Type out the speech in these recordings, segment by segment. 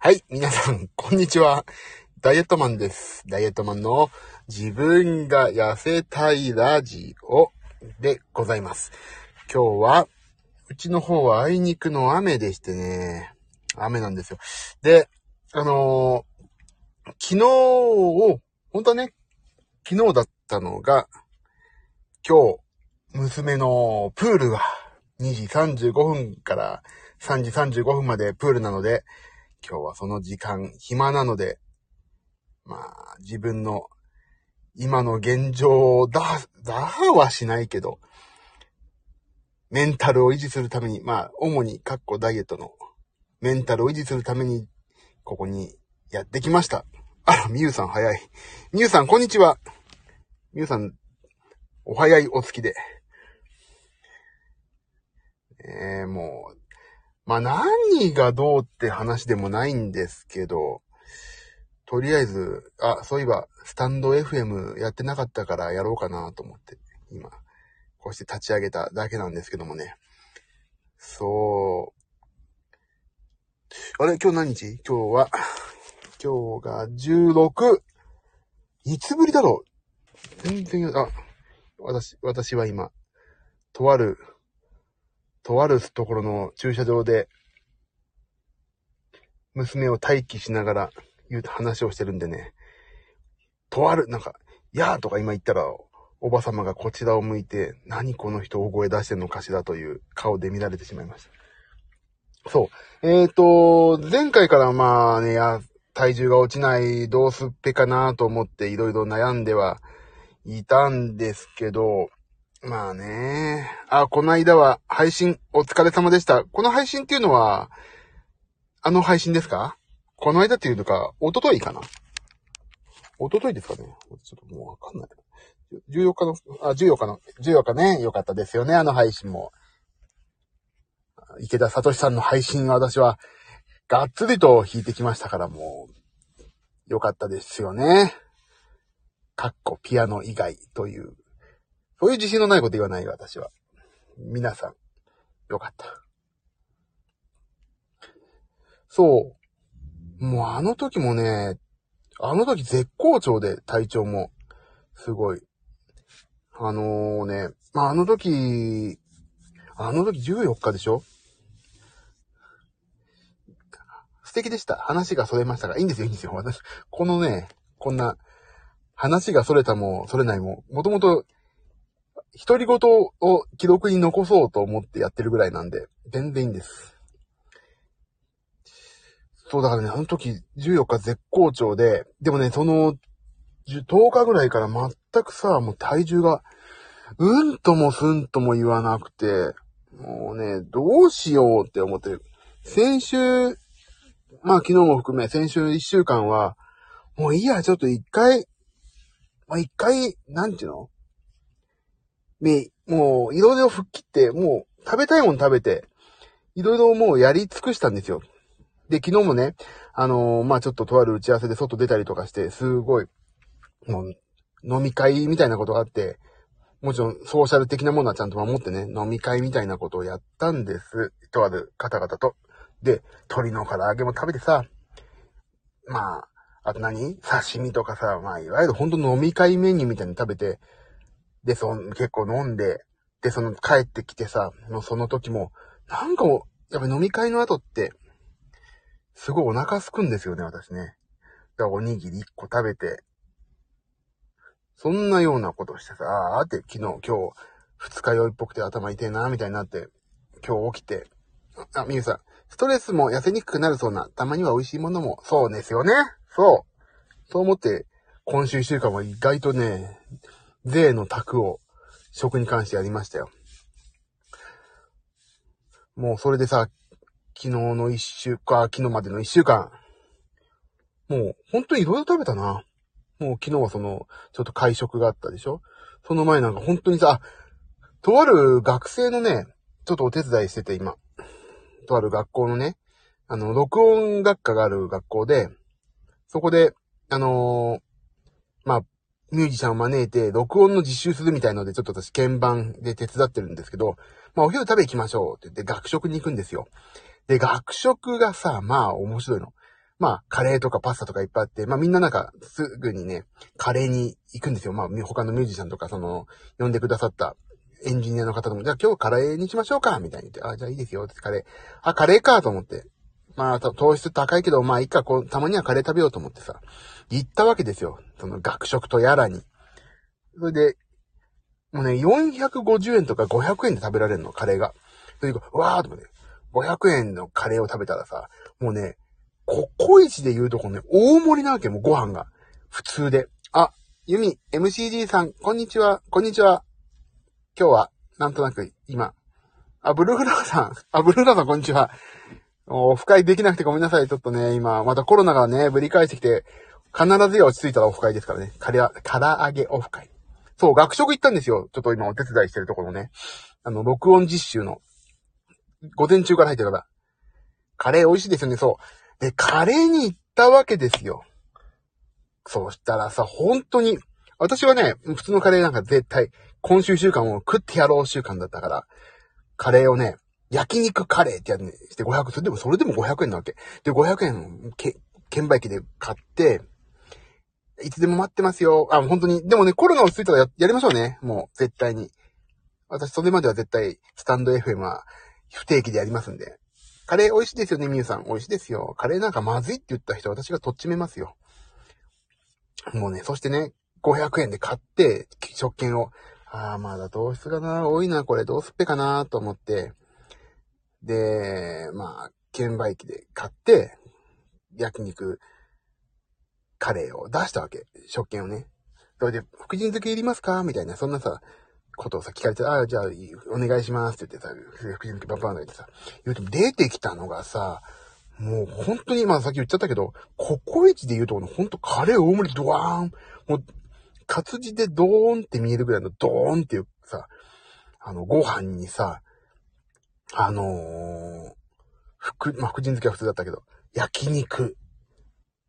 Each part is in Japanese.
はい、皆さん、こんにちは。ダイエットマンです。ダイエットマンの自分が痩せたいラジオでございます。今日は、うちの方はあいにくの雨でしてね、雨なんですよ。で、あのー昨日を、本当はね、昨日だったのが、今日、娘のプールが2時35分から3時35分までプールなので、今日はその時間暇なので、まあ、自分の今の現状を打破、打破はしないけど、メンタルを維持するために、まあ、主に、カッコダイエットのメンタルを維持するために、ここにやってきました。あら、みゆさん早い。みゆさん、こんにちは。みゆさん、お早いお付きで。えー、もう、まあ、何がどうって話でもないんですけど、とりあえず、あ、そういえば、スタンド FM やってなかったからやろうかなと思って、今、こうして立ち上げただけなんですけどもね。そう。あれ？今日何日？今日は、今日が16。いつぶりだろう？全然、あ、私、私は今、とある、とあるところの駐車場で、娘を待機しながら言うと話をしてるんでね、とある、なんか、やーとか今言ったら、おばさまがこちらを向いて、何この人大声出してんのかしらという顔で見られてしまいました。そう。えっ、ー、と、前回からまあね、や、体重が落ちない、どうすっぺかなと思っていろいろ悩んではいたんですけど、まあね。あ、この間は配信お疲れ様でした。この配信っていうのは、あの配信ですか？この間っていうのか、一昨日かな？一昨日ですかね？ちょっともうわかんない。14日の、あ、14日の、14日ね、よかったですよね、あの配信も。池田聡さんの配信は私は、がっつりと弾いてきましたから、もう、よかったですよね。かっこピアノ以外という。そういう自信のないこと言わないよ、私は。皆さん、よかった。そう。もうあの時もね、あの時絶好調で体調も、すごい。あのー、ね、まあ、あの時、あの時14日でしょ？素敵でした。話がそれましたが、いいんですよ、いいんですよ。私、このね、こんな、話がそれたも、それないも、もともと、独り言を記録に残そうと思ってやってるぐらいなんで、全然いいんです。そうだからね、あの時14日絶好調で、でもね、その10日ぐらいから全くさ、もう体重が、うんともすんとも言わなくて、もうね、どうしようって思ってる。先週、まあ昨日も含め、先週1週間は、もういいや、ちょっと一回、まあ一回、なんていうの？ね、もういろいろ吹っ切って、もう食べたいもん食べて、いろいろもうやり尽くしたんですよ。で、昨日もね、あのー、まあちょっととある打ち合わせで外出たりとかして、すごい、もう、飲み会みたいなことがあって、もちろんソーシャル的なものはちゃんと守ってね、飲み会みたいなことをやったんです。とある方々と。で、鶏の唐揚げも食べてさ、まあ、あと何？刺身とかさ、まあ、いわゆる本当の飲み会メニューみたいに食べて、で、その、結構飲んで、で、その、帰ってきてさ、もうその時も、なんかもう、やっぱ飲み会の後って、すごいお腹すくんですよね、私ね。だからおにぎり1個食べて、そんなようなことしてさ、あーって昨日、今日、二日酔いっぽくて頭痛いな、みたいになって、今日起きて、あ、みゆさん、ストレスも痩せにくくなるそうな、たまには美味しいものも、そうですよね。そう。そう思って、今週一週間は意外とね、税の卓を、食に関してやりましたよ。もうそれでさ、昨日の一週間、昨日までの一週間、もう本当にいろいろ食べたな。もう昨日はその、ちょっと会食があったでしょその前なんか本当にさ、とある学生のね、ちょっとお手伝いしてて今。とある学校のね、あの、録音学科がある学校で、そこで、あのーまあ、ミュージシャンを招いて、録音の実習するみたいので、ちょっと私、鍵盤で手伝ってるんですけど、まあ、お昼食べ行きましょうって言って、学食に行くんですよ。で、学食がさ、まあ、面白いの。まあ、カレーとかパスタとかいっぱいあって、まあみんななんか、すぐにね、カレーに行くんですよ。まあ、他のミュージシャンとか、その、呼んでくださったエンジニアの方とも、じゃあ今日カレーにしましょうかみたいに言って、あ、じゃあいいですよ、ってカレー。あ、カレーかと思って。まあ、糖質高いけど、まあいいか、こう、たまにはカレー食べようと思ってさ、行ったわけですよ。その学食とやらに。それで、もうね、450円とか500円で食べられるの、カレーが。それで、わーと思って、500円のカレーを食べたらさ、もうね、ココイチで言うとこね、大盛りなわけ、もうご飯が。普通で。あ、ユミ、MCG さん、こんにちは、こんにちは。今日は、なんとなく、今。あ、ブルーフラワーさん。あ、ブルーフラワーさん、こんにちは。オフ会できなくてごめんなさい。ちょっとね、今、またコロナがね、ぶり返してきて、必ずや落ち着いたらオフ会ですからね。カレー、唐揚げオフ会。そう、学食行ったんですよ。ちょっと今お手伝いしてるところね。あの、録音実習の、午前中から入ってるから。カレー美味しいですよね、そう。で、カレーに行ったわけですよ。そうしたらさ、本当に、私はね、普通のカレーなんか絶対、今週週間を食ってやろう週間だったから、カレーをね、焼肉カレーってやつにして500、それでも、それでも500円なわけ。で、500円、け、券売機で買って、いつでも待ってますよ。あ、本当に。でもね、コロナ落ち着いたらややりましょうね。もう、絶対に。私、それまでは絶対、スタンド FM は不定期でやりますんで。カレー美味しいですよね、みゆさん。美味しいですよ。カレーなんかまずいって言った人、私がとっちめますよ。もうね、そしてね、500円で買って、食券を、ああ、まだ糖質がな、多いな、これ、どうすっぺかな、と思って、で、まあ、券売機で買って、焼肉、カレーを出したわけ。食券をね。それで、福神漬けいりますか？みたいな、そんなさ、ことをさ、聞かれて、ああ、じゃあ、お願いしますって言ってさ、福神漬けバンバンと言ってさ、言うと出てきたのがさ、もう本当に、まあさっき言っちゃったけど、ココイチで言うとこの本当カレー大盛りドワーン、もう、活字でドーンって見えるぐらいのドーンっていうさ、あの、ご飯にさ、あのー、福、まあ、福神漬けは普通だったけど、焼肉。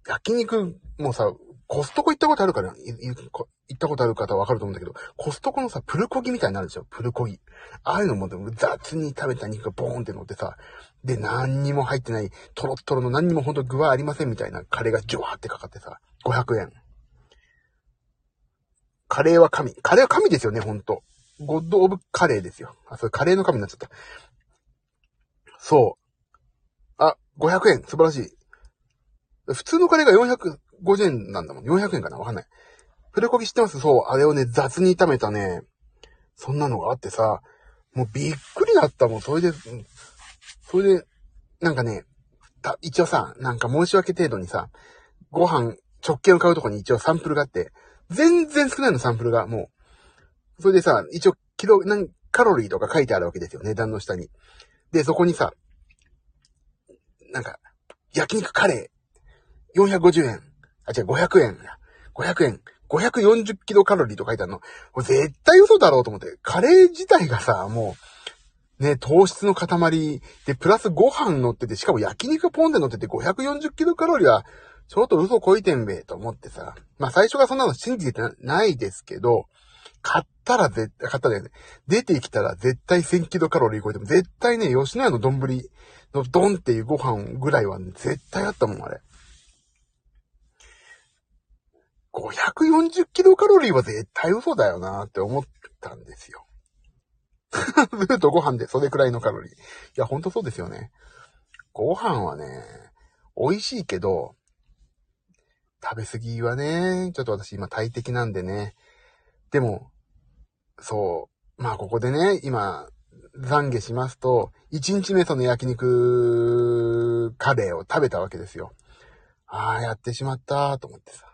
焼肉もさ、コストコ行ったことあるから、行ったことある方はわかると思うんだけど、コストコのさ、プルコギみたいになるでしょ？プルコギ。ああいうのも雑に食べた肉がボーンって乗ってさ、で、何にも入ってない、トロットロの何にもほんと具はありませんみたいなカレーがジュワーってかかってさ、500円。カレーは神。カレーは神ですよね、ほんと。ゴッドオブカレーですよ。あ、それカレーの神になっちゃった。そう。あ、500円。素晴らしい。普通のカレーが450円なんだもん。400円かな？わかんない。プルコギ知ってます？そう。あれをね、雑に炒めたね、そんなのがあってさ、もうびっくりだったもん。それで、それで、なんかね、た、一応さ、なんか申し訳程度にさ、ご飯、直径を買うとこに一応サンプルがあって、全然少ないのサンプルが、もう。それでさ、一応、キロ、何、カロリーとか書いてあるわけですよ。値段の下に。で、そこにさ、なんか、焼肉カレー、450円。あ、違う、500円。500円。540キロカロリーと書いてあるの。これ絶対嘘だろうと思って。カレー自体がさ、もう、ね、糖質の塊で、プラスご飯乗ってて、しかも焼肉ポンで乗ってて540キロカロリーは、ちょっと嘘こいてんべ、と思ってさ。まあ最初がそんなの信じてないですけど、買ったら絶対、買ったらね、出てきたら絶対1000キロカロリー超えても、絶対ね、吉野家の丼のドンっていうご飯ぐらいは、ね、絶対あったもん、あれ。540キロカロリーは絶対嘘だよなって思ったんですよ。ルートご飯でそれくらいのカロリー。いや、ほんとそうですよね。ご飯はね、美味しいけど、食べ過ぎはね、ちょっと私今大敵なんでね。でも、そう、まあここでね、今、懺悔しますと、1日目その焼肉カレーを食べたわけですよ。ああ、やってしまったと思ってさ。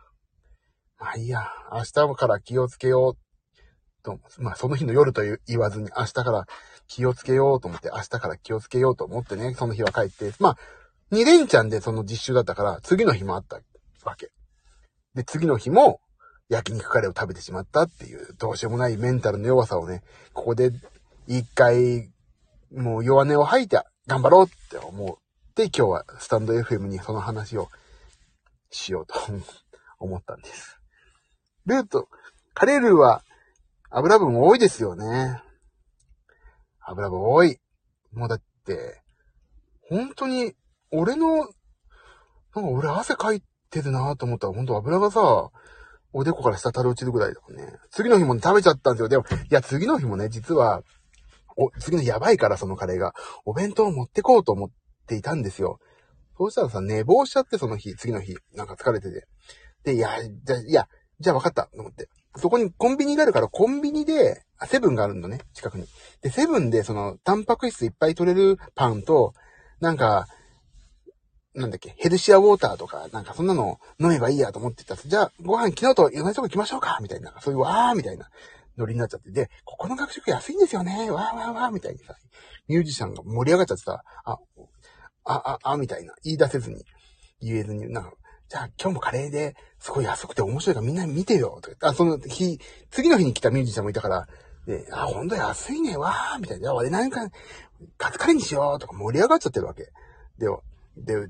まあいいや、明日から気をつけようと、まあその日の夜と言わずに明日から気をつけようと思って、明日から気をつけようと思ってね、その日は帰って、まあ、2連チャンでその実習だったから、次の日もあったわけ。で、次の日も焼肉カレーを食べてしまったっていう、どうしようもないメンタルの弱さをね、ここで一回、もう弱音を吐いて頑張ろうって思って今日はスタンド FM にその話をしようと思ったんです。ルート、カレールーは油分多いですよね。油分多い。もうだって、本当に、俺のなんか俺汗かいてるなと思ったら、ほんと油がさ、おでこから滴り落ちるぐらいだもんね。次の日も、ね、食べちゃったんですよ。でも、いや、次の日もね、実は、お、次のやばいから、そのカレーが。お弁当を持ってこうと思っていたんですよ。そうしたらさ、寝坊しちゃって、その日、次の日、なんか疲れてて。で、いや、じゃ、いや、じゃあ分かった、と思って。そこにコンビニがあるから、コンビニで、あ、セブンがあるのね、近くに。で、セブンで、その、タンパク質いっぱい取れるパンと、なんか、なんだっけ、ヘルシアウォーターとか、なんかそんなの飲めばいいやと思ってた。じゃあ、ご飯昨日と同じとこ行きましょうか。みたいな、そういうわーみたいな。ノリになっちゃって。で、ここの学食安いんですよね。わーわーわーみたいにさ、ミュージシャンが盛り上がっちゃってさ、あ、あ、あ、あ、みたいな、言い出せずに、言えずに、なんか、じゃあ今日もカレーで、すごい安くて面白いからみんな見てよ。とかあ、その日、次の日に来たミュージシャンもいたから、で、あ、ほんと安いね、わーみたいな。じゃあ俺なんか、カツカレーにしよう。とか盛り上がっちゃってるわけ。で、で、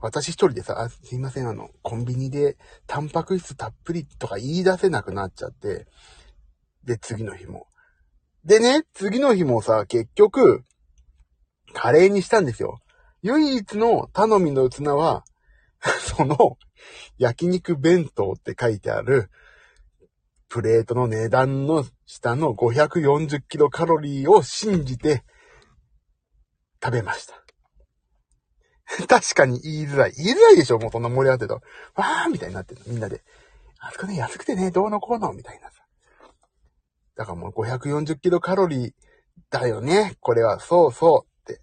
私一人でさ、すいません、あの、コンビニでタンパク質たっぷりとか言い出せなくなっちゃって、で、次の日も。でね、次の日もさ、結局、カレーにしたんですよ。唯一の頼みの器は、その、焼肉弁当って書いてある、プレートの値段の下の540キロカロリーを信じて食べました。確かに言いづらい。言いづらいでしょもうそんな盛り上がってると。わーみたいになってるみんなで。あそこね、安くてね、どうのこうのみたいなさ。だからもう540キロカロリーだよね。これは、そうそうって。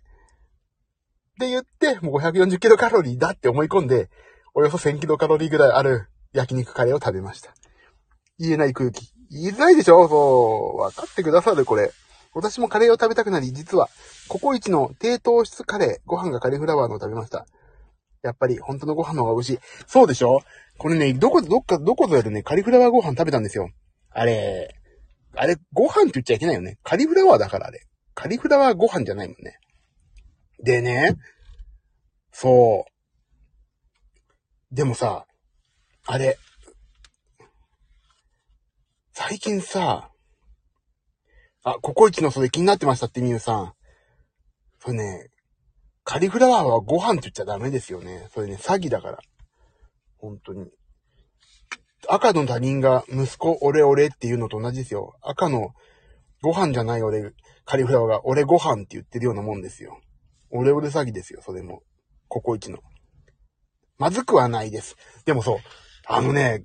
で言って、もう540キロカロリーだって思い込んで、およそ1000キロカロリーぐらいある焼肉カレーを食べました。言えない空気。言いづらいでしょそう。わかってくださるこれ。私もカレーを食べたくなり、実は、ココイチの低糖質カレー、ご飯がカリフラワーのを食べました。やっぱり、本当のご飯の方が美味しい。そうでしょ？これね、どこ、どっか、どこぞやでね、カリフラワーご飯食べたんですよ。あれ、あれ、ご飯って言っちゃいけないよね。カリフラワーだからあれ。カリフラワーご飯じゃないもんね。でね、そう。でもさ、あれ、最近さ、あ、ココイチのそれ気になってましたって、みゆさん。それね、カリフラワーはご飯って言っちゃダメですよね。それね、詐欺だから。本当に。赤の他人が息子、俺俺っていうのと同じですよ。赤のご飯じゃない俺、カリフラワーが俺ご飯って言ってるようなもんですよ。俺俺詐欺ですよ、それも。ココイチの。まずくはないです。でもそう、あのね、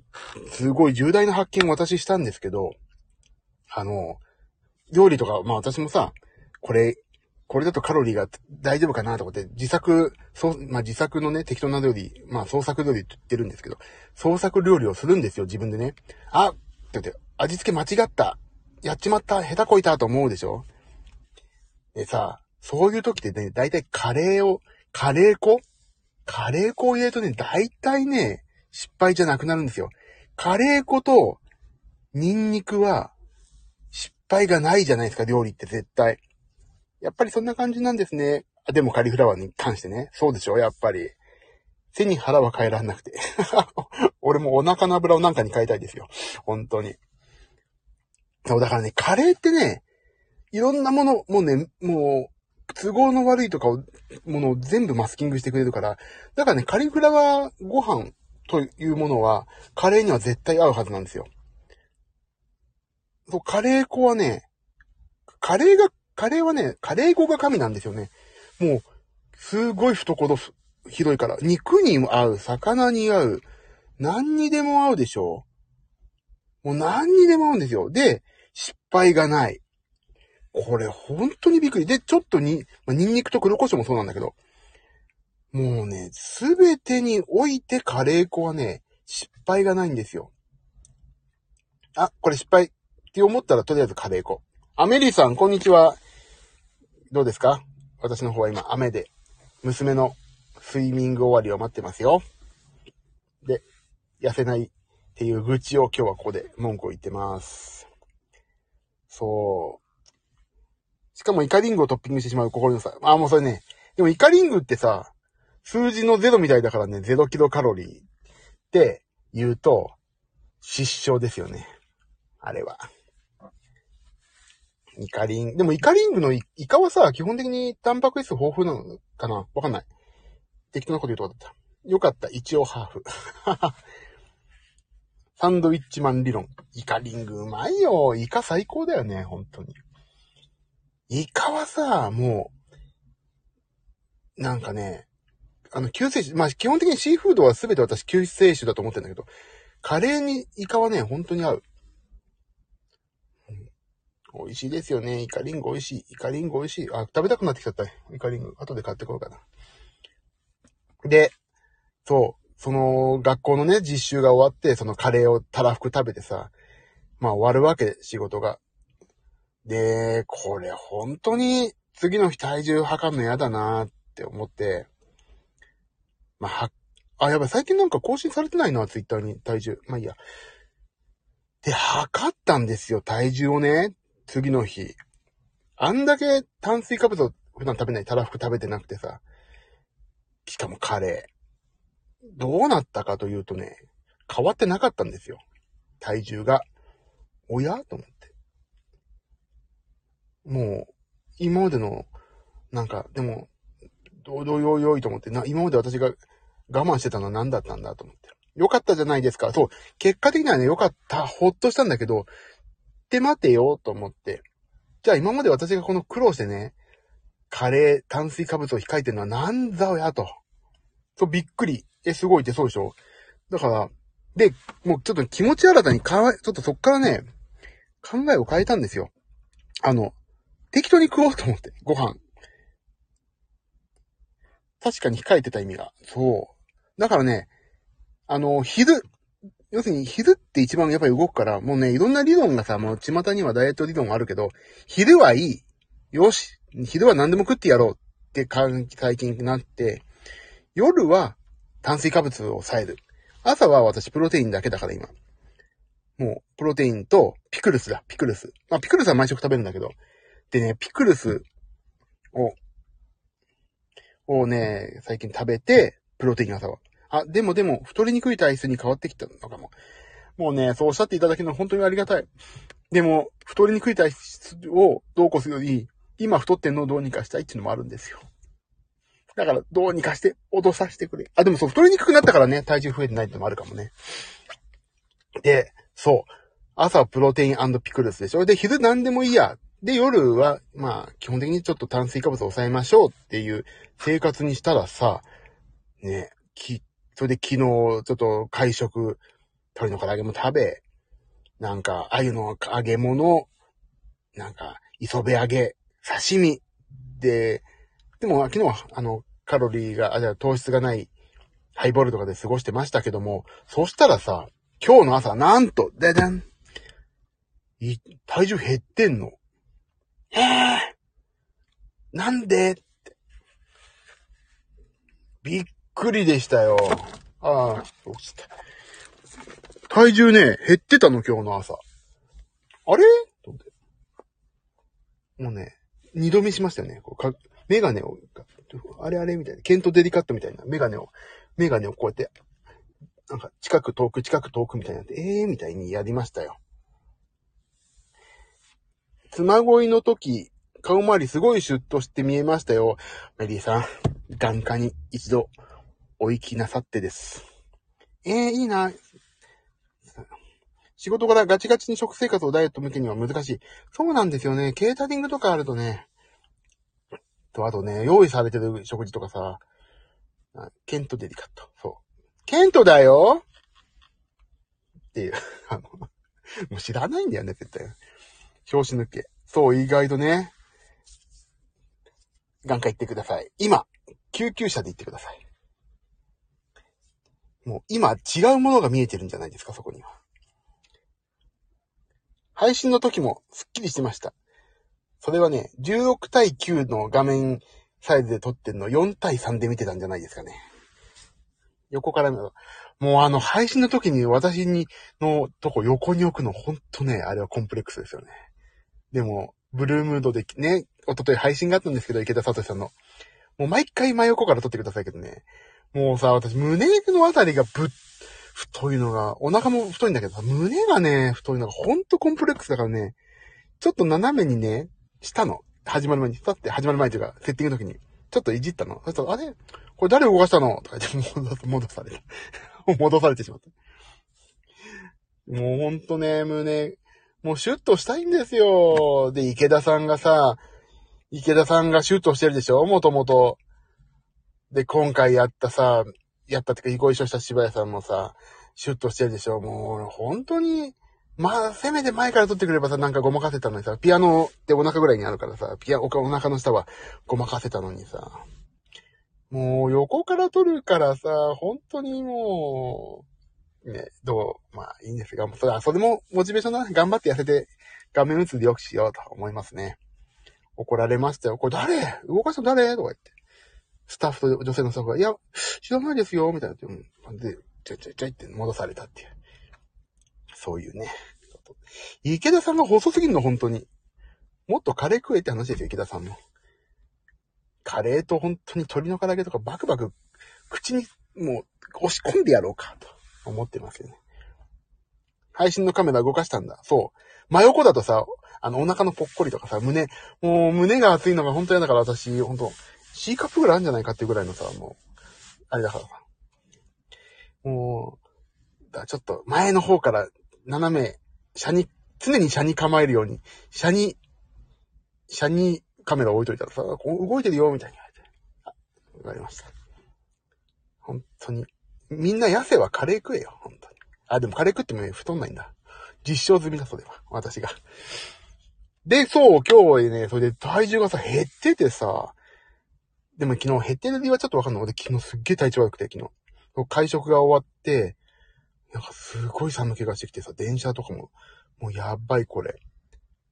すごい重大な発見を私したんですけど、あの、料理とか、まあ私もさ、これ、これだとカロリーが大丈夫かなと思って自作、そう、まあ自作のね、適当な料理、まあ創作料理って言ってるんですけど、創作料理をするんですよ、自分でね。あって言って、味付け間違った。やっちまった。下手こいたと思うでしょでさ、そういう時ってね、だいたいカレーを、カレー粉？カレー粉を入れるとね、だいたいね、失敗じゃなくなるんですよ。カレー粉とニンニクは失敗がないじゃないですか、料理って絶対。やっぱりそんな感じなんですね。あでもカリフラワーに関してね。そうでしょ、やっぱり。背に腹は変えらんなくて。俺もお腹の油をなんかに変えたいですよ。本当に。そう、だからね、カレーってね、いろんなもの、もうね、もう、都合の悪いとかを、ものを全部マスキングしてくれるから、だからね、カリフラワーご飯というものは、カレーには絶対合うはずなんですよ。そう、カレー粉はね、カレーが、カレーはね、カレー粉が神なんですよね。もう、すごい懐広いから、肉にも合う、魚に合う、何にでも合うでしょう。もう何にでも合うんですよ。で、失敗がない。これ本当にびっくり。で、ちょっとに、まあ、ニンニクと黒胡椒もそうなんだけど、もうね、すべてにおいてカレー粉はね、失敗がないんですよ。あ、これ失敗って思ったらとりあえずカレー粉。アメリーさん、こんにちは。どうですか？私の方は今雨で、娘のスイミング終わりを待ってますよ。で、痩せないっていう愚痴を今日はここで文句を言ってます。そう。しかもイカリングをトッピングしてしまう心のさ。あ、もうそれね。でもイカリングってさ、数字の0みたいだからね、0キロカロリーって言うと、失笑ですよね。あれは。イカリン、でもイカリングのイカはさ、基本的にタンパク質豊富なのかな？わかんない。適当なこと言うとこだった。よかった。一応ハーフ。サンドウィッチマン理論。イカリングうまいよ。イカ最高だよね、本当に。イカはさ、もう、なんかね、あの、救世主、まあ、基本的にシーフードは全て私救世主だと思ってんだけど、カレーにイカはね、本当に合う。美味しいですよね。イカリング美味しい。イカリング美味しい。あ、食べたくなってきちゃった。イカリング。後で買ってこようかな。で、そう。その学校のね、実習が終わって、そのカレーをたらふく食べてさ、まあ終わるわけ、仕事が。で、これ本当に次の日体重測るの嫌だなって思って、まあ、は、あ、やばい、最近なんか更新されてないな、ツイッターに体重。まあいいや。で、測ったんですよ、体重をね。次の日。あんだけ炭水化物を普段食べないたらふく食べてなくてさ。しかもカレー。どうなったかというとね、変わってなかったんですよ。体重が。おや？と思って。もう、今までの、なんか、でも、どうどうよいよいと思って、な、今まで私が我慢してたのは何だったんだと思って。よかったじゃないですか。そう。結果的にはね、よかった。ほっとしたんだけど、って待てよ、と思って。じゃあ今まで私がこの苦労してね、カレー、炭水化物を控えてるのは何だよや、と。そう、びっくり。え、すごいってそうでしょだから、で、もうちょっと気持ち新たにかわちょっとそっからね、考えを変えたんですよ。あの、適当に食おうと思って、ご飯。確かに控えてた意味が。そう。だからね、あの、昼、要するに昼って一番やっぱり動くから、もうね、いろんな理論がさ、もう巷にはダイエット理論があるけど、昼はいい。よし。昼は何でも食ってやろうって最近になって、夜は炭水化物を抑える。朝は私プロテインだけだから今。もう、プロテインとピクルスだ、ピクルス。まあ、ピクルスは毎食食べるんだけど。でね、ピクルスを、をね、最近食べて、プロテイン朝は。あ、でもでも、太りにくい体質に変わってきたのかも。もうね、そうおっしゃっていただけるのは本当にありがたい。でも、太りにくい体質をどうこうするより、今太ってんのをどうにかしたいっていうのもあるんですよ。だから、どうにかして、脅させてくれ。あ、でもそう、太りにくくなったからね、体重増えてないってのもあるかもね。で、そう。朝プロテインピクルスでしょで、昼何でもいいや。で、夜は、まあ、基本的にちょっと炭水化物を抑えましょうっていう生活にしたらさ、ね、き、それで昨日、ちょっと会食、鶏の唐揚げも食べ、なんか、鮎の揚げ物、なんか、磯辺揚げ、刺身で、でも昨日は、あの、カロリーが、あ、じゃ糖質がないハイボールとかで過ごしてましたけども、そしたらさ、今日の朝、なんと、ででん、体重減ってんの。ええー、なんで。びっくりでしたよ。ああ、そうした。体重ね、減ってたの、今日の朝。あれ？と思って。もうね、二度見しましたよね。こうかメガネを、あれあれみたいな、ケントデリカットみたいなメガネを、メガネをこうやって、なんか近く遠く近く遠くみたいになって、ええー、みたいにやりましたよ。妻恋の時、顔周りすごいシュッとして見えましたよ。メリーさん、眼科に一度お行きなさってです。ええー、いいな。仕事からガチガチに食生活をダイエット向けには難しい。そうなんですよね。ケータリングとかあるとね。と、あとね、用意されてる食事とかさ、ケントデリカット。そう。ケントだよっていう。あの、もう知らないんだよね、絶対。表紙抜け。そう、意外とね。眼科行ってください。今、救急車で行ってください。もう今違うものが見えてるんじゃないですか、そこには。配信の時もスッキリしてました。それはね、16対9の画面サイズで撮ってるの4対3で見てたんじゃないですかね。横から見ると。もうあの配信の時に私にのとこ横に置くのほんとね、あれはコンプレックスですよね。でも、ブルームードでね、おととい配信があったんですけど、池田聡さんの。もう毎回真横から撮ってくださいけどね。もうさ、私、胸のあたりがぶっ、太いのが、お腹も太いんだけどさ、胸がね、太いのがほんとコンプレックスだからね、ちょっと斜めにね、したの。始まる前に、だって始まる前というか、セッティングの時に、ちょっといじったの。そしたら、あれ？これ誰動かしたの？とか言って戻戻された。戻されてしまった。もうほんとね、胸、もうシュッとしたいんですよ。で、池田さんがさ、池田さんがシュッとしてるでしょ？もともと。で、今回やったさ、やったってか、ご一緒した柴谷さんもさ、シュッとしてるでしょもう、本当に、まあ、せめて前から撮ってくればさ、なんかごまかせたのにさ、ピアノってお腹ぐらいにあるからさ、ピア、おお腹の下はごまかせたのにさ、もう横から撮るからさ、本当にもう、ね、どう、まあいいんですが、それは、それもモチベーションだ頑張って痩せて画面打つでよくしようと思いますね。怒られましたよ。これ誰？動かしたの誰？とか言って。スタッフと女性のスタッフが、いや、知らないですよ、みたいな。うん。で、ちょいちょいちょいって戻されたっていう。そういうね。池田さんが細すぎるの、本当に。もっとカレー食えって話ですよ、池田さんの。カレーと本当に鶏の唐揚げとかバクバク口にもう押し込んでやろうかと思ってますよね。配信のカメラ動かしたんだ。そう。真横だとさ、あのお腹のぽっこりとかさ、胸、もう胸が熱いのが本当嫌だから私、本当 C カップぐらいあるんじゃないかっていうぐらいのさ、もう、あれだからさ。もう、だちょっと前の方から斜め、車に、常に車に構えるように、車に、車にカメラ置いといたらさ、動いてるよ、みたいに言われて。わかりました。本当に。みんな痩せはカレー食えよ、本当に。あ、でもカレー食ってもね、太んないんだ。実証済みだ、それは。私が。で、そう、今日ね、それで体重がさ、減っててさ、でも昨日減ってる理由はちょっとわかんない。俺昨日すっげえ体調悪くて、昨日。会食が終わって、なんかすごい寒気がしてきてさ、電車とかも、もうやばいこれ。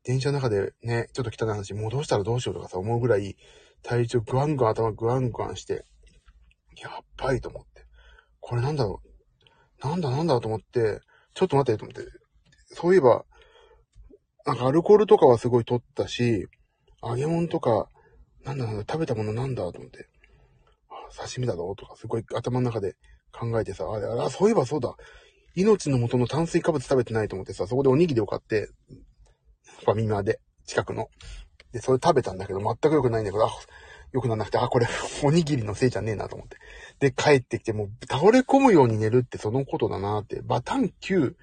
電車の中でね、ちょっと汚い話、戻したらどうしようとかさ、思うぐらい、体調グワングワン頭グワングワンして、やっばいと思って。これなんだろう？なんだなんだと思って、ちょっと待ってと思って。そういえば、なんかアルコールとかはすごい取ったし、揚げ物とか、なんだなんだ、食べたものなんだと思って。刺身だろうとか、すごい頭の中で考えてさ、あれ、あ、そういえばそうだ。命の元の炭水化物食べてないと思ってさ、そこでおにぎりを買って、ファミマで、近くの。で、それ食べたんだけど、全く良くないんだけど、あ、良くならなくて、あ、これ、おにぎりのせいじゃねえなと思って。で、帰ってきて、もう、倒れ込むように寝るってそのことだなって。バタン級、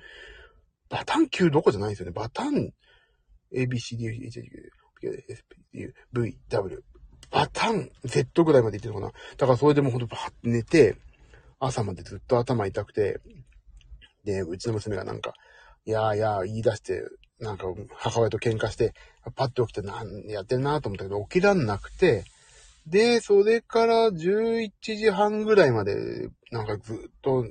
バタン級どこじゃないんですよね。バタン、ABCD、V、W。バタン、Z ぐらいまで行ってるのかな。だからそれでもほんとバーって寝て、朝までずっと頭痛くて、で、うちの娘がなんか、いやーいやー言い出して、なんか母親と喧嘩して、パッと起きてなんやってんなと思ったけど、起きらんなくて、で、それから11時半ぐらいまで、なんかずっと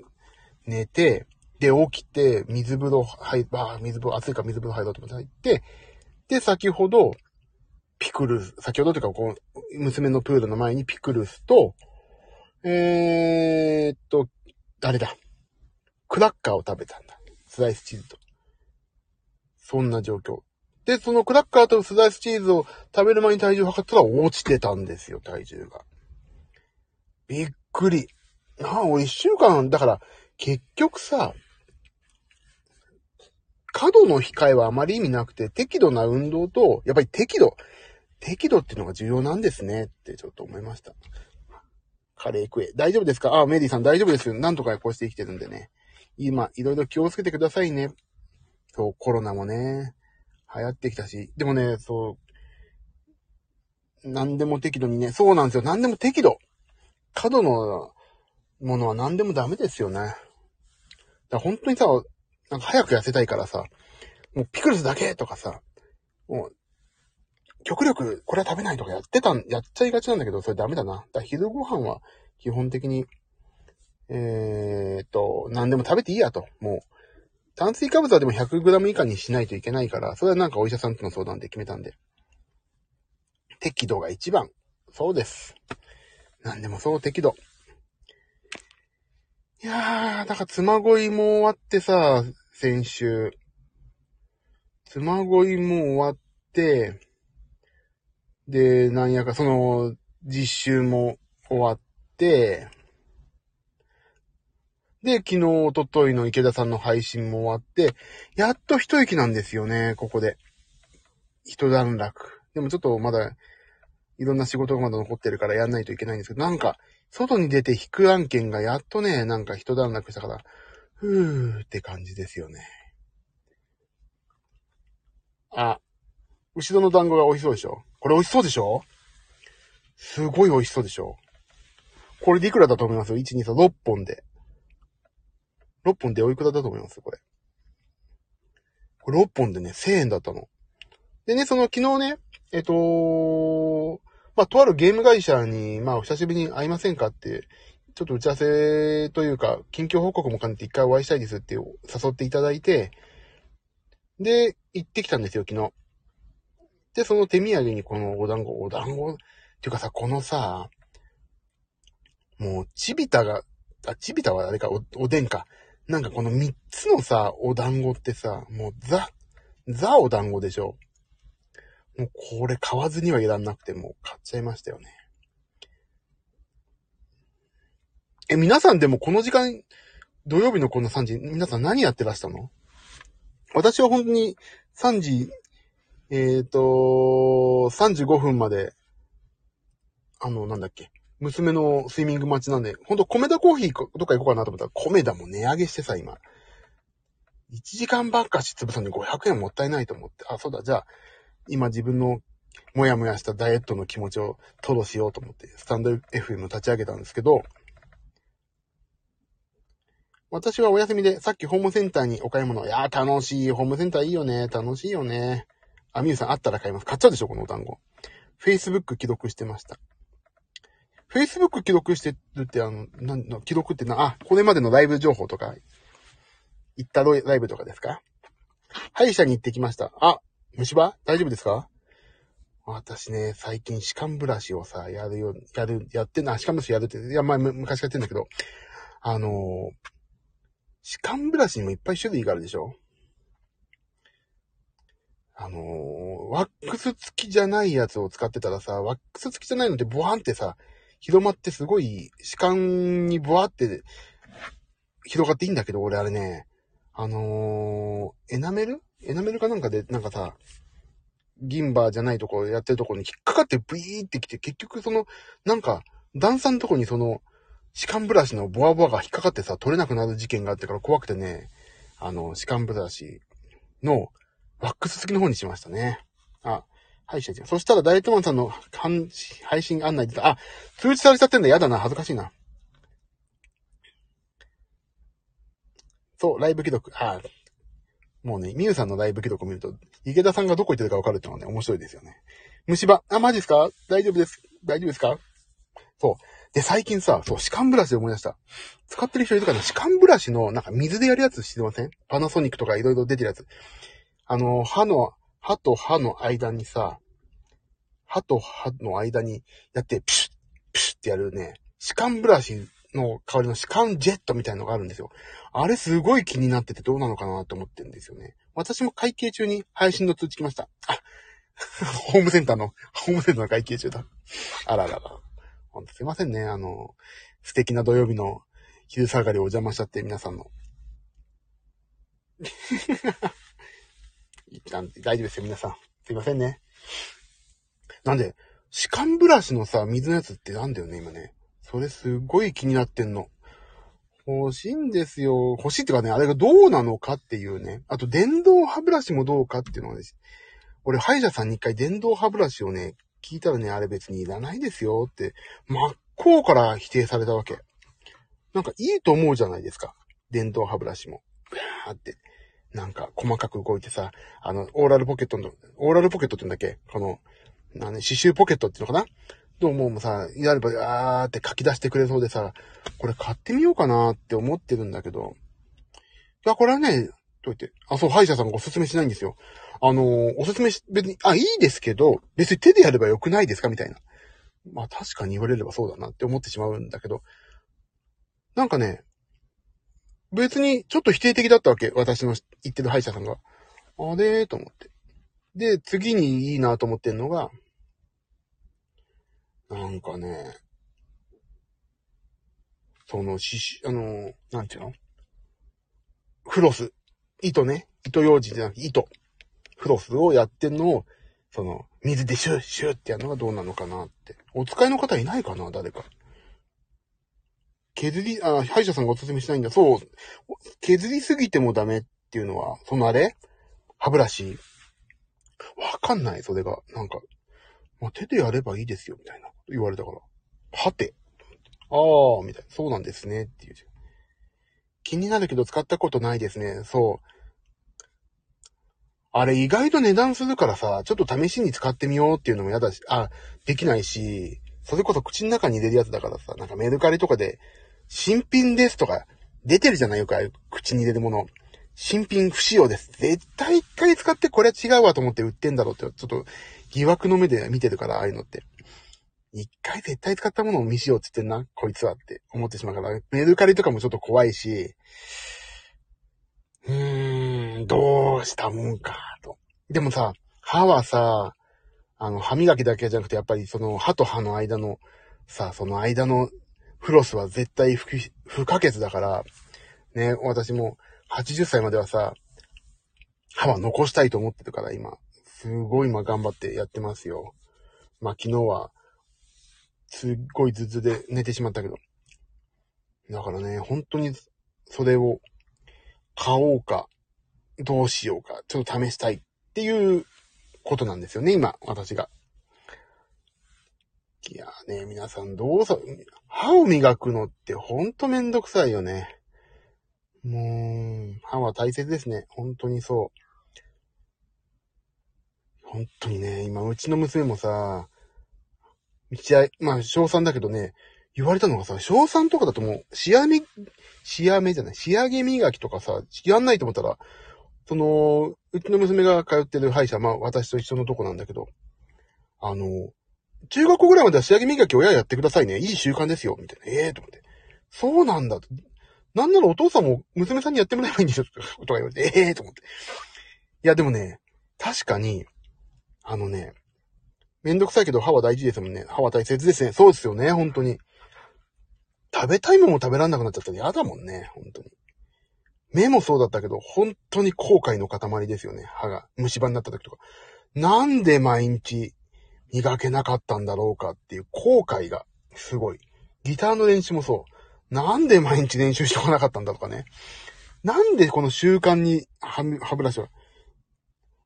寝て、で、起きて、水風呂入、ば水風呂、暑いから水風呂入ろうと思って入って、で、先ほど、ピクルス、先ほどというか、こう、娘のプールの前にピクルスと、えー、っと、誰だ？クラッカーを食べたんだ。スライスチーズと。そんな状況。で、そのクラッカーとスライスチーズを食べる前に体重を測ったら落ちてたんですよ、体重が。びっくり。なあ、俺一週間、だから、結局さ、過度の控えはあまり意味なくて、適度な運動と、やっぱり適度、適度っていうのが重要なんですねってちょっと思いました。カレー食え。大丈夫ですか？あ、メディさん大丈夫ですよ。なんとかこうして生きてるんでね。今、いろいろ気をつけてくださいね。そう、コロナもね、流行ってきたし。でもね、そう、何でも適度にね、そうなんですよ。何でも適度。過度のものは何でもダメですよね。だ本当にさ、なんか早く痩せたいからさ、もうピクルスだけとかさ、もう、極力これは食べないとかやってたん、やっちゃいがちなんだけど、それダメだな。だから昼ご飯は基本的にえー、っと、何でも食べていいやと。もう、炭水化物はでも 100g 以下にしないといけないから、それはなんかお医者さんとの相談で決めたんで。適度が一番。そうです。何でもそう適度。いやー、だから妻恋も終わってさ、先週。妻恋も終わって、で、なんやかその、実習も終わって、で、昨日、おとといの池田さんの配信も終わって、やっと一息なんですよね、ここで。一段落。でもちょっとまだ、いろんな仕事がまだ残ってるからやんないといけないんですけど、なんか、外に出て引く案件がやっとね、なんか一段落したから、ふーって感じですよね。あ、後ろの団子が美味しそうでしょ？これ美味しそうでしょ？すごい美味しそうでしょ？これでいくらだと思います ?1、2、3、6本で。6本でおいくらだと思います？これ。これ6本でね、1000円だったの。でね、その昨日ね、えっと、まあ、とあるゲーム会社に、まあ、お久しぶりに会いませんかって、ちょっと打ち合わせというか、近況報告も兼ねて一回お会いしたいですって誘っていただいて、で、行ってきたんですよ、昨日。で、その手土産にこのお団子、お団子、っていうかさ、このさ、もう、ちびたが、あ、ちびたはあれか、お、おでんか。なんかこの三つのさ、お団子ってさ、もうザ、ザお団子でしょ。もうこれ買わずにはいらんなくて、もう買っちゃいましたよね。え、皆さんでもこの時間、土曜日のこの3時、皆さん何やってらしたの？私は本当に3時、えっ、ー、と、35分まで、あの、なんだっけ、娘のスイミング待ちなんで、ほんと、米田コーヒーとか行こうかなと思ったら、米田も値上げしてさ、今。1時間ばっかし潰すのに500円もったいないと思って。あ、そうだ、じゃあ、今自分のもやもやしたダイエットの気持ちを吐露しようと思って、スタンド FM 立ち上げたんですけど、私はお休みで、さっきホームセンターにお買い物。いやー楽しい。ホームセンターいいよね。楽しいよね。あ、みゆさんあったら買います。買っちゃうでしょこのお団子。Facebook 既読してました。Facebook 既読してるって、あの、なんの、既読ってな、あ、これまでのライブ情報とか、行ったライブとかですか？歯医者に行ってきました。あ、虫歯？大丈夫ですか？私ね、最近歯間ブラシをさ、やるよ、やる、やってな、歯間ブラシやるって、いや、まあ、昔やってんだけど、あのー、歯間ブラシにもいっぱい種類があるでしょ？あのー、ワックス付きじゃないやつを使ってたらさ、ワックス付きじゃないのってボワンってさ、広まってすごい歯間にボワって広がっていいんだけど、俺あれね、あのー、エナメル？エナメルかなんかで、なんかさ、銀歯じゃないとこやってるとこに引っかかってブイーってきて、結局その、なんか、段差のとこにその、歯間ブラシのボワボワが引っかかってさ、取れなくなる事件があってから怖くてね、あの、歯間ブラシのワックス付きの方にしましたね。あ、はい、しゃそしたらダイエットマンさんの配信案内でた。あ、通知されちゃってんだ。やだな。恥ずかしいな。そう、ライブ既読。あ、もうね、みゆさんのライブ記録を見ると、池田さんがどこ行ってるかわかるってのはね、面白いですよね。虫歯。あ、マジですか？大丈夫です。大丈夫ですか？そう。で、最近さ、そう、歯間ブラシで思い出した。使ってる人いるかな？歯間ブラシの、なんか水でやるやつ知ってません？パナソニックとか色々出てるやつ。あの、歯の、歯と歯の間にさ、歯と歯の間にやって、プシュッ、プシュッってやるね、歯間ブラシの代わりの歯間ジェットみたいなのがあるんですよ。あれすごい気になっててどうなのかなと思ってるんですよね。私も会計中に配信の通知来ました。あ、ホームセンターの、ホームセンターの会計中だ。あららら。ほんとすいませんね。あの、素敵な土曜日の昼下がりお邪魔しちゃって、皆さんの。大丈夫ですよ、皆さん。すいませんね。なんで、歯間ブラシのさ、水のやつってなんだよね、今ね。それすごい気になってんの。欲しいんですよ。欲しいってかね、あれがどうなのかっていうね。あと、電動歯ブラシもどうかっていうのはね、俺、歯医者さんに一回電動歯ブラシをね、聞いたらね、あれ別にいらないですよって、真っ向から否定されたわけ。なんかいいと思うじゃないですか。電動歯ブラシも。ブーって。なんか細かく動いてさ、あの、オーラルポケットの、オーラルポケットって言うんだっけ？この、な刺繍ポケットっていうのかな？どうももさ、やれば、あーって書き出してくれそうでさ、これ買ってみようかなって思ってるんだけど、いや、これはね、と言って、あ、そう、歯医者さんがおすすめしないんですよ。あのー、おすすめし、別に、あ、いいですけど、別に手でやればよくないですか？みたいな。まあ確かに言われればそうだなって思ってしまうんだけど、なんかね、別にちょっと否定的だったわけ。私の言ってる歯医者さんが。あれーと思って。で、次にいいなと思ってんのが、なんかね、その、しし、あの、なんていうの？フロス。糸ね。糸用紙じゃなくて糸。フロスをやってんのを、その、水でシュッシュッってやるのがどうなのかなって。お使いの方いないかな？誰か。削り、あ、歯医者さんがおすすめしないんだ。そう。削りすぎてもダメっていうのは、そのあれ？歯ブラシわかんない、それが。なんか、まあ、手でやればいいですよ、みたいな言われたから。はて。ああ、みたいな。そうなんですね、っていう。気になるけど使ったことないですね。そう。あれ意外と値段するからさ、ちょっと試しに使ってみようっていうのも嫌だし、あ、できないし、それこそ口の中に入れるやつだからさ、なんかメルカリとかで、新品ですとか、出てるじゃないよか、口に入れるもの。新品不使用です。絶対一回使ってこれは違うわと思って売ってんだろうって、ちょっと疑惑の目で見てるから、ああいうのって。一回絶対使ったものを見しようって言ってんな、こいつはって思ってしまうから、メルカリとかもちょっと怖いし、うーん、どうしたもんか、と。でもさ、歯はさ、あの、歯磨きだけじゃなくて、やっぱりその歯と歯の間の、さ、その間のフロスは絶対不不可欠だから、ね、私も80歳まではさ、歯は残したいと思ってるから、今。すごい今頑張ってやってますよ。まあ昨日は、すっごい頭痛で寝てしまったけど。だからね、本当にそれを買おうか、どうしようか、ちょっと試したいっていうことなんですよね、今、私が。いやーね、皆さんどうさ、歯を磨くのってほんとめんどくさいよね。もう、歯は大切ですね。本当にそう。本当にね、今、うちの娘もさ、道合い、まあ、小3だけどね、言われたのがさ、小3とかだともう、仕上げ、仕上げじゃない、仕上げ磨きとかさ、やんないと思ったら、その、うちの娘が通ってる歯医者、まあ私と一緒のとこなんだけど、あの、中学校ぐらいまでは仕上げ磨き親やってくださいね。いい習慣ですよ。みたいな。ええー、と思って。そうなんだ。なんならお父さんも娘さんにやってもらえばいいんでしょとか言われて、ええー、と思って。いや、でもね、確かに、あのね、めんどくさいけど歯は大事ですもんね。歯は大切ですね。そうですよね、本当に。食べたいものも食べらんなくなっちゃったら嫌だもんね、本当に。目もそうだったけど、本当に後悔の塊ですよね、歯が。虫歯になった時とか。なんで毎日磨けなかったんだろうかっていう後悔がすごい。ギターの練習もそう。なんで毎日練習してこなかったんだとかね。なんでこの習慣に歯ブラシは、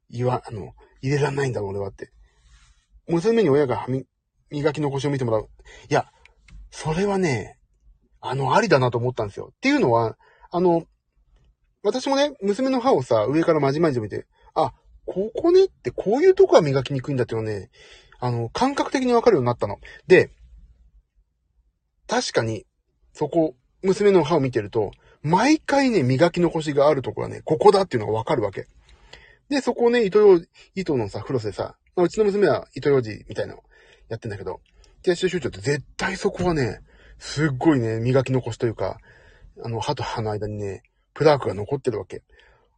言わ、あの、入れらんないんだろう、俺はって。娘に親が磨き残しを見てもらう。いや、それはね、あの、ありだなと思ったんですよ。っていうのは、あの、私もね、娘の歯をさ、上からまじまじ見て、あ、ここねってこういうとこは磨きにくいんだっていうのね、あの、感覚的にわかるようになったの。で、確かに、そこ、娘の歯を見てると、毎回ね、磨き残しがあるとこはね、ここだっていうのがわかるわけ。で、そこをね、糸よ、糸のさ、フロスでさ、まあ、うちの娘は糸ようじみたいなのやってんだけど、手足集長って絶対そこはね、すっごいね、磨き残しというか、あの、歯と歯の間にね、プラークが残ってるわけ。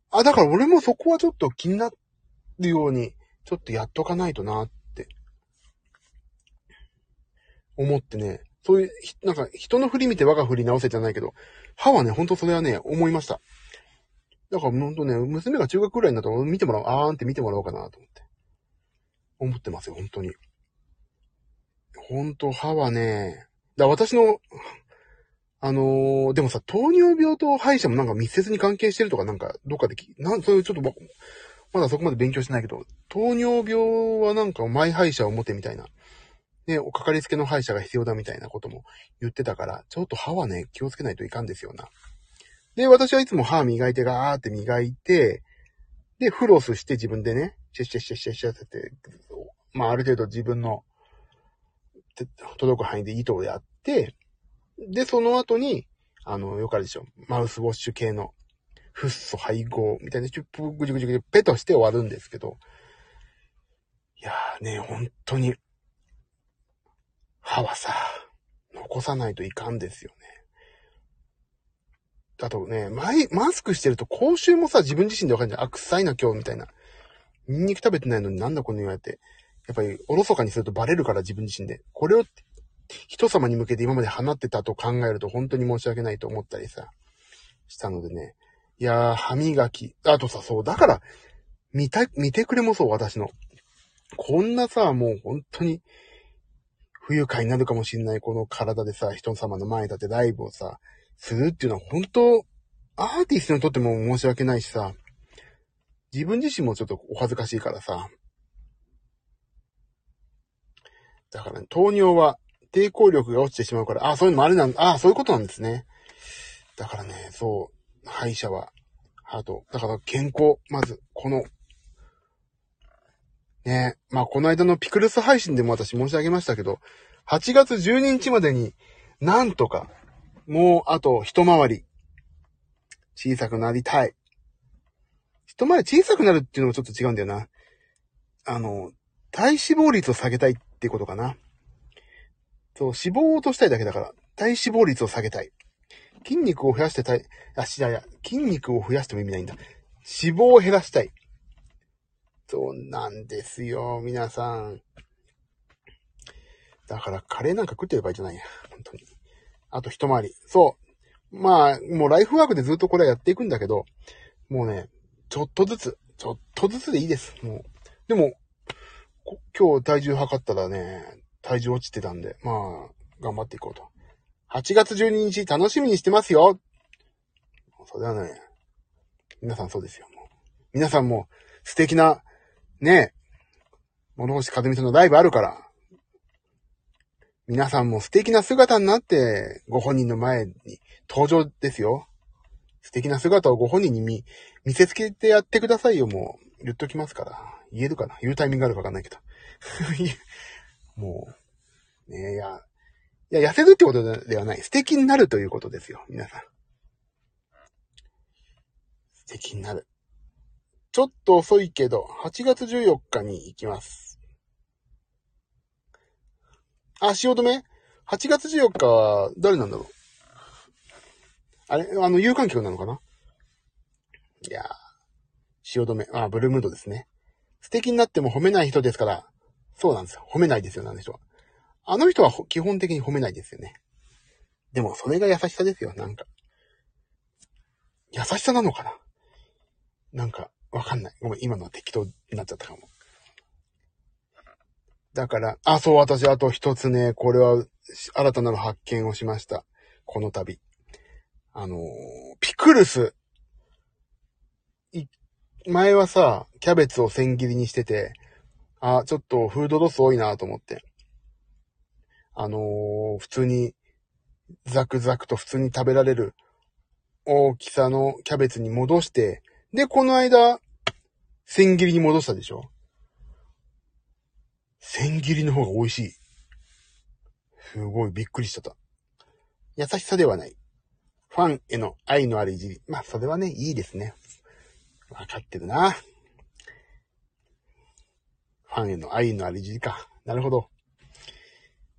あ、だから俺もそこはちょっと気になるように、ちょっとやっとかないとなっ、思ってね、そういう、なんか人の振り見て我が振り直せじゃないけど、歯はね、ほんとそれはね、思いました。だからほんとね、娘が中学ぐらいになったら見てもらおう、あーんって見てもらおうかなと思って。思ってますよ、本当に。ほんと歯はね、だ私の、あのー、でもさ、糖尿病と歯医者もなんか密接に関係してるとかなんか、どっかでき、なん、そういうちょっと、まだそこまで勉強してないけど、糖尿病はなんかマイ歯医者を持てみたいな。ね、おかかりつけの歯医者が必要だみたいなことも言ってたから、ちょっと歯はね、気をつけないといかんですよな。で、私はいつも歯磨いてガーって磨いて、で、フロスして自分でね、シェシェシェシェシェって、まあある程度自分の届く範囲で糸をやって、で、その後に、あの、よくあるでしょ。マウスウォッシュ系の、フッ素配合みたいな、チュップぐじぐじぐじペとして終わるんですけど、いやーね、本当に、歯はさ、残さないといかんですよね。あとね、マイマスクしてると口臭もさ、自分自身でわかるじゃん。あ、臭いな今日みたいな。ニンニク食べてないのになんだこの言われて。やっぱり、おろそかにするとバレるから自分自身で。これを人様に向けて今まで放ってたと考えると本当に申し訳ないと思ったりさ、したのでね。いやー、歯磨き。あとさ、そう、だから、見た、見てくれもそう、私の。こんなさ、もう本当に、不愉快になるかもしれないこの体でさ、人様の前だってライブをさ、するっていうのは本当、アーティストにとっても申し訳ないしさ、自分自身もちょっとお恥ずかしいからさ。だから、ね、糖尿は抵抗力が落ちてしまうから、あ、そういうのもあれなんあ、そういうことなんですね。だからね、そう、歯医者は、ハート。だから健康、まず、この、ねまあこの間のピクルス配信でも私申し上げましたけど、8月12日までに、なんとか、もうあと一回り、小さくなりたい。一回り小さくなるっていうのもちょっと違うんだよな。あの、体脂肪率を下げたいっていうことかな。そう、脂肪を落としたいだけだから、体脂肪率を下げたい。筋肉を増やしてたい、あ、しだや、筋肉を増やしても意味ないんだ。脂肪を減らしたい。そうなんですよ、皆さん。だから、カレーなんか食ってる場合じゃないや。本当に。あと一回り。そう。まあ、もうライフワークでずっとこれはやっていくんだけど、もうね、ちょっとずつ、ちょっとずつでいいです。もう。でも、今日体重測ったらね、体重落ちてたんで、まあ、頑張っていこうと。8月12日楽しみにしてますよそれはね、皆さんそうですよ。皆さんも素敵な、ね、物干し風見さんのライブあるから、皆さんも素敵な姿になって、ご本人の前に登場ですよ。素敵な姿をご本人に見、見せつけてやってくださいよ、もう。言っときますから。言えるかな？言うタイミングあるかわかんないけど。もう、ねえ、いや、いや、痩せるってことではない。素敵になるということですよ、皆さん。素敵になる。ちょっと遅いけど、8月14日に行きます。あ、汐留 ?8 月14日は誰なんだろう？あれ？あの、有観客なのかな？いやー、汐留。あ、ブルームードですね。素敵になっても褒めない人ですから、そうなんですよ。褒めないですよ、あの人は。あの人は基本的に褒めないですよね。でも、それが優しさですよ、なんか。優しさなのかな？なんか、わかんない。ごめん、今のは適当になっちゃったかも。だから、あ、そう、私、あと一つね、これは、新たなる発見をしました。この度。あのー、ピクルス。前はさ、キャベツを千切りにしてて、あ、ちょっとフードロス多いなと思って。あのー、普通に、ザクザクと普通に食べられる大きさのキャベツに戻して、で、この間、千切りに戻したでしょ？千切りの方が美味しい。すごいびっくりしちゃった。優しさではない。ファンへの愛のあるいじり。まあ、それはね、いいですね。わかってるな。ファンへの愛のあるいじりか。なるほど。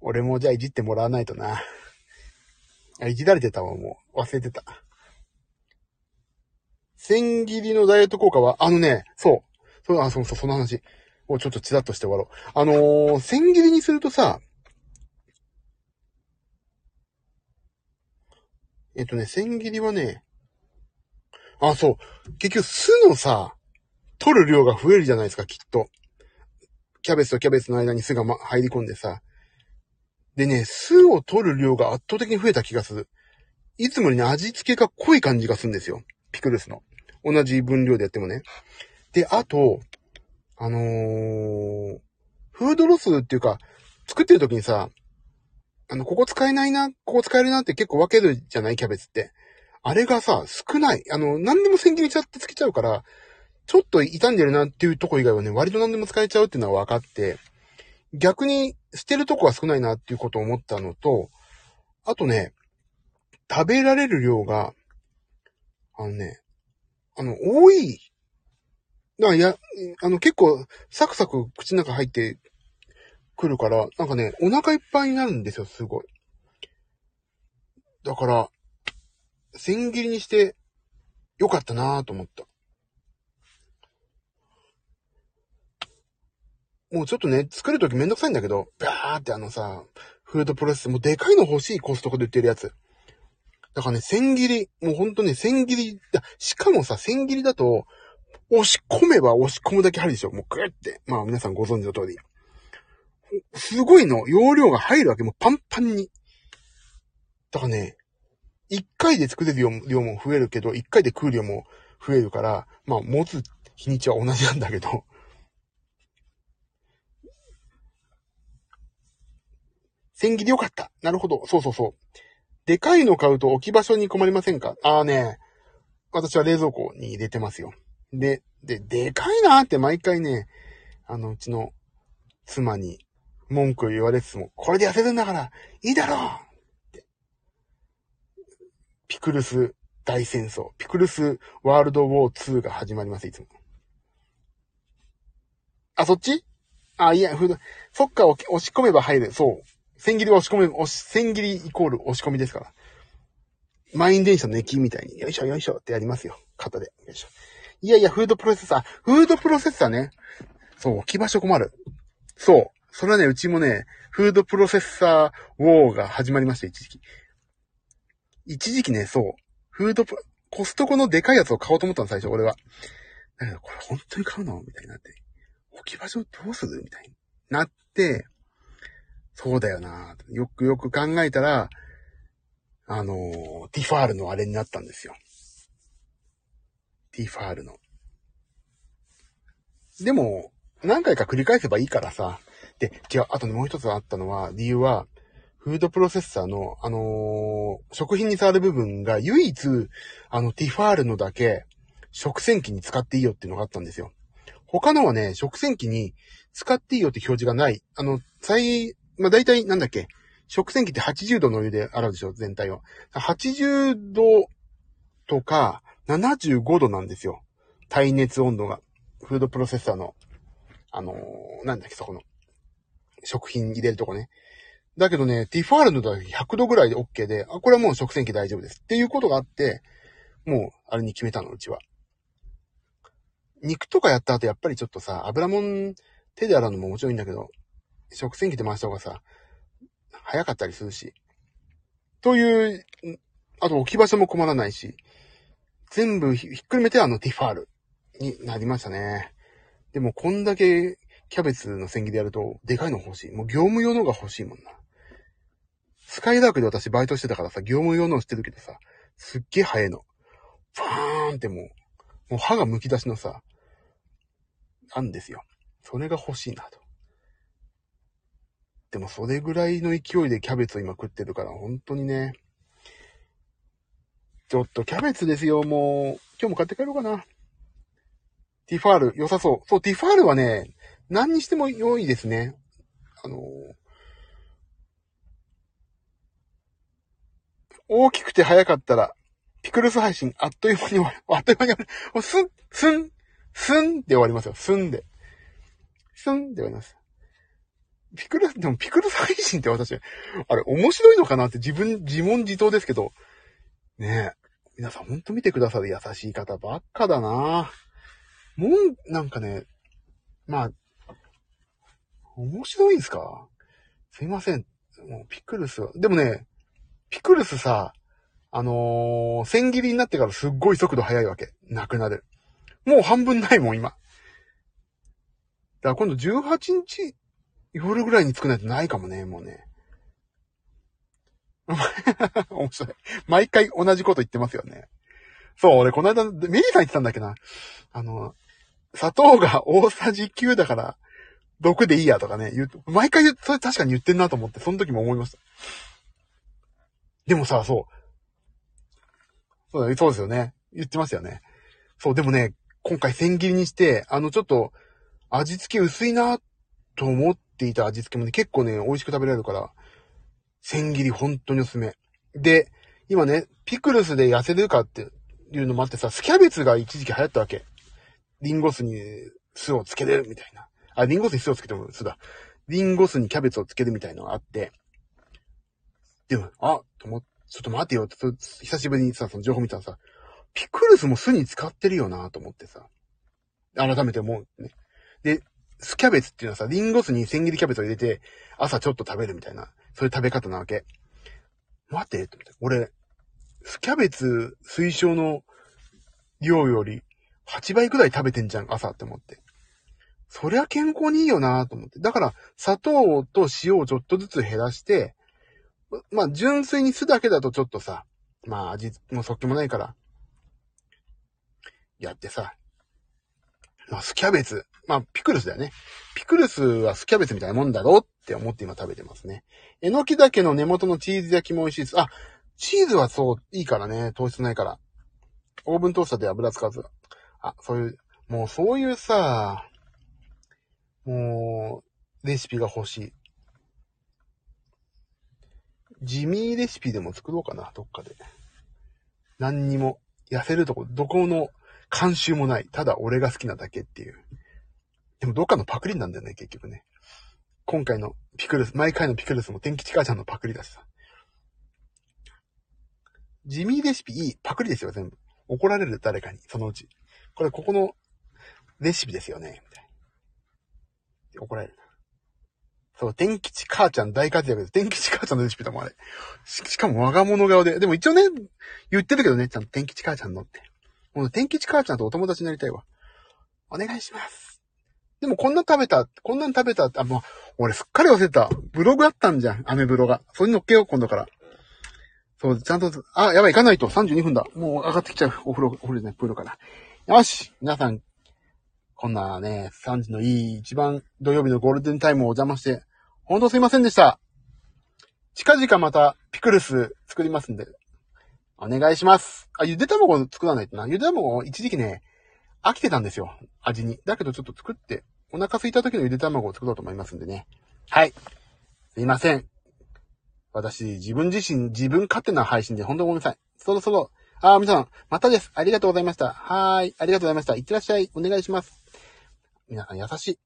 俺もじゃあいじってもらわないとな。いじられてたわ、もう。忘れてた。千切りのダイエット効果は、あのね、そう。そう、あ、そうそう、その話。をちょっとチラッとして終わろう。あのー、千切りにするとさ、えっとね、千切りはね、あ、そう。結局、巣のさ、取る量が増えるじゃないですか、きっと。キャベツとキャベツの間に巣が、ま、入り込んでさ。でね、巣を取る量が圧倒的に増えた気がする。いつもにね、味付けが濃い感じがするんですよ。ピクルスの。同じ分量でやってもね。で、あと、あのー、フードロスっていうか、作ってる時にさ、あの、ここ使えないな、ここ使えるなって結構分けるじゃない？キャベツって。あれがさ、少ない。あの、何でも千切りちゃってつけちゃうから、ちょっと傷んでるなっていうとこ以外はね、割と何でも使えちゃうっていうのは分かって、逆に捨てるとこは少ないなっていうことを思ったのと、あとね、食べられる量が、あのね、あの、多い。だからや、あの結構サクサク口の中入ってくるから、なんかね、お腹いっぱいになるんですよ、すごい。だから、千切りにしてよかったなぁと思った。もうちょっとね、作るときめんどくさいんだけど、バーってあのさ、フードプロセス、もうでかいの欲しいコストコで売ってるやつ。だからね、千切り、もうほんとね、千切り、しかもさ、千切りだと、押し込めば押し込むだけ入るでしょ。もうグーって。まあ皆さんご存知の通り。すごいの、容量が入るわけ。もうパンパンに。だからね、一回で作れる量も増えるけど、一回で食う量も増えるから、まあ持つ日にちは同じなんだけど、千切りよかった。なるほど。そうそうそう。でかいの買うと置き場所に困りませんか？ああね、私は冷蔵庫に入れてますよ。で、で、でかいなーって毎回ね、あの、うちの妻に文句言われつつも、これで痩せるんだから、いいだろうって。ピクルス大戦争、ピクルスワールドウォー2が始まります、いつも。あ、そっち？あ、いや、フード、そっか、押し込めば入る。そう。千切りは押し込め、押し、千切りイコール押し込みですから。満員電車の駅みたいに、よいしょよいしょってやりますよ。肩で。よいしょ。いやいや、フードプロセッサー。フードプロセッサーね。そう、置き場所困る。そう。それはね、うちもね、フードプロセッサーウォーが始まりました、一時期。一時期ね、そう。フードプ、コストコのでかいやつを買おうと思ったの、最初、俺は。だけど、これ本当に買うの？みたいになって。置き場所どうする？みたいになって、そうだよなよくよく考えたら、あの、ティファールのあれになったんですよ。ティファールの。でも、何回か繰り返せばいいからさ。で、違う、あとね、もう一つあったのは、理由は、フードプロセッサーの、あのー、食品に触る部分が唯一、あの、ティファールのだけ、食洗機に使っていいよっていうのがあったんですよ。他のはね、食洗機に使っていいよって表示がない。あの、最、まあ、大体なんだっけ、食洗機って80度のお湯で洗うでしょ、全体を。80度とか75度なんですよ。耐熱温度が。フードプロセッサーの、あのー、なんだっけ、そこの。食品入れるとこね。だけどね、ティファールのだけ100度ぐらいで OK で、あ、これはもう食洗機大丈夫です。っていうことがあって、もう、あれに決めたの、うちは。肉とかやった後、やっぱりちょっとさ、油もん手で洗うのももちろんいいんだけど、食洗機で回した方がさ、早かったりするし。という、あと置き場所も困らないし、全部ひっくるめてあのティファールになりましたね。でもこんだけキャベツの千切りやると、でかいの欲しい。もう業務用のが欲しいもんな。スカイダークで私バイトしてたからさ、業務用のしてるけどさ、すっげえ早いの。ファーンってもう、もう歯が剥き出しのさ、なんですよ。それが欲しいなと。でもそれぐらいの勢いでキャベツを今食ってるから、本当にね。ちょっとキャベツですよ、もう。今日も買って帰ろうかな。ティファール、良さそう。そう、ティファールはね、何にしても良いですね。あの大きくて早かったら、ピクルス配信、あっという間に終わる。あっという間に終わる。すん、すん、すんで終わりますよ。すんで。すんで終わります。ピクルス、でもピクルス配信って私、あれ面白いのかなって自分、自問自答ですけど、ねえ。皆さんほんと見てくださる優しい方ばっかだなもう、なんかね、まあ、面白いんすか？すいません。もうピクルスは、でもね、ピクルスさ、あのー、千切りになってからすっごい速度速いわけ。なくなる。もう半分ないもん、今。だから今度18日夜ぐらいに作らないとないかもね、もうね。面白い。毎回同じこと言ってますよね。そう、俺この間、メリーさん言ってたんだっけな。あの、砂糖が大さじ9だから、毒でいいやとかね、言う、毎回それ確かに言ってんなと思って、その時も思いました。でもさ、そう。そうだそうですよね。言ってますよね。そう、でもね、今回千切りにして、あの、ちょっと、味付け薄いなと思っていた味付けもね、結構ね、美味しく食べられるから、千切り本当におすすめ。で、今ね、ピクルスで痩せるかっていうのもあってさ、スキャベツが一時期流行ったわけ。リンゴ酢に酢をつけるみたいな。あ、リンゴ酢に酢をつけても酢だ。リンゴ酢にキャベツをつけるみたいなのがあって。でも、あ、と思っ、ちょっと待てよって、久しぶりにさ、その情報見たらさ、ピクルスも酢に使ってるよなと思ってさ。改めて思うね。で、スキャベツっていうのはさ、リンゴ酢に千切りキャベツを入れて、朝ちょっと食べるみたいな、そういう食べ方なわけ。待て、って俺、スキャベツ推奨の量より、8倍くらい食べてんじゃん、朝って思って。そりゃ健康にいいよなと思って。だから、砂糖と塩をちょっとずつ減らして、まあ、純粋に酢だけだとちょっとさ、まあ、味もそっけもないから、やってさ、まあ、スキャベツ。まあ、ピクルスだよね。ピクルスはスキャベツみたいなもんだろうって思って今食べてますね。えのきだけの根元のチーズ焼きも美味しいです。あ、チーズはそう、いいからね。糖質ないから。オーブントースターで油使わず。あ、そういう、もうそういうさ、もう、レシピが欲しい。地味レシピでも作ろうかな、どっかで。何にも、痩せるとこ、どこの監修もない。ただ俺が好きなだけっていう。でもどっかのパクリなんだよね、結局ね。今回のピクルス、毎回のピクルスも天吉母ちゃんのパクリだしさ。地味レシピいい。パクリですよ、全部。怒られる誰かに、そのうち。これ、ここのレシピですよね、みたいな。怒られる。そう、天吉母ちゃん大活躍です。天吉母ちゃんのレシピだもん、あれ。ししかも我が物顔で。でも一応ね、言ってるけどね、ちゃんと天吉母ちゃんのって。もう天吉母ちゃんとお友達になりたいわ。お願いします。でもこんな食べた、こんなの食べたって、あ、もう、俺すっかり忘れた。ブログあったんじゃん。アメブロが。それに乗っけよう、今度から。そう、ちゃんと、あ、やばい、行かないと。32分だ。もう上がってきちゃう。お風呂、お風呂じゃない、プールから。よし皆さん、こんなね、3時のいい、一番土曜日のゴールデンタイムをお邪魔して、ほんとすいませんでした。近々またピクルス作りますんで、お願いします。あ、ゆで卵作らないとな。ゆで卵一時期ね、飽きてたんですよ。味に。だけどちょっと作って、お腹空いた時のゆで卵を作ろうと思いますんでね。はい。すいません。私、自分自身、自分勝手な配信で本当ごめんなさい。そろそろ、あー、皆さん、またです。ありがとうございました。はーい。ありがとうございました。いってらっしゃい。お願いします。皆さん優しい。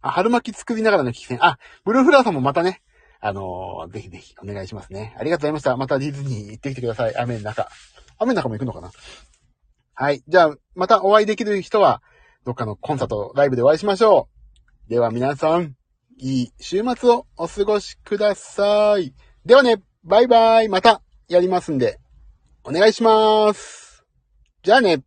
あ、春巻き作りながらの聞き戦。あ、ブルーフラワーさんもまたね、あのー、ぜひぜひお願いしますね。ありがとうございました。またディズニー行ってきてください。雨の中。雨の中も行くのかな？はい。じゃあ、またお会いできる人は、どっかのコンサート、ライブでお会いしましょう。では皆さん、いい週末をお過ごしください。ではね、バイバイ。またやりますんで、お願いします。じゃあね。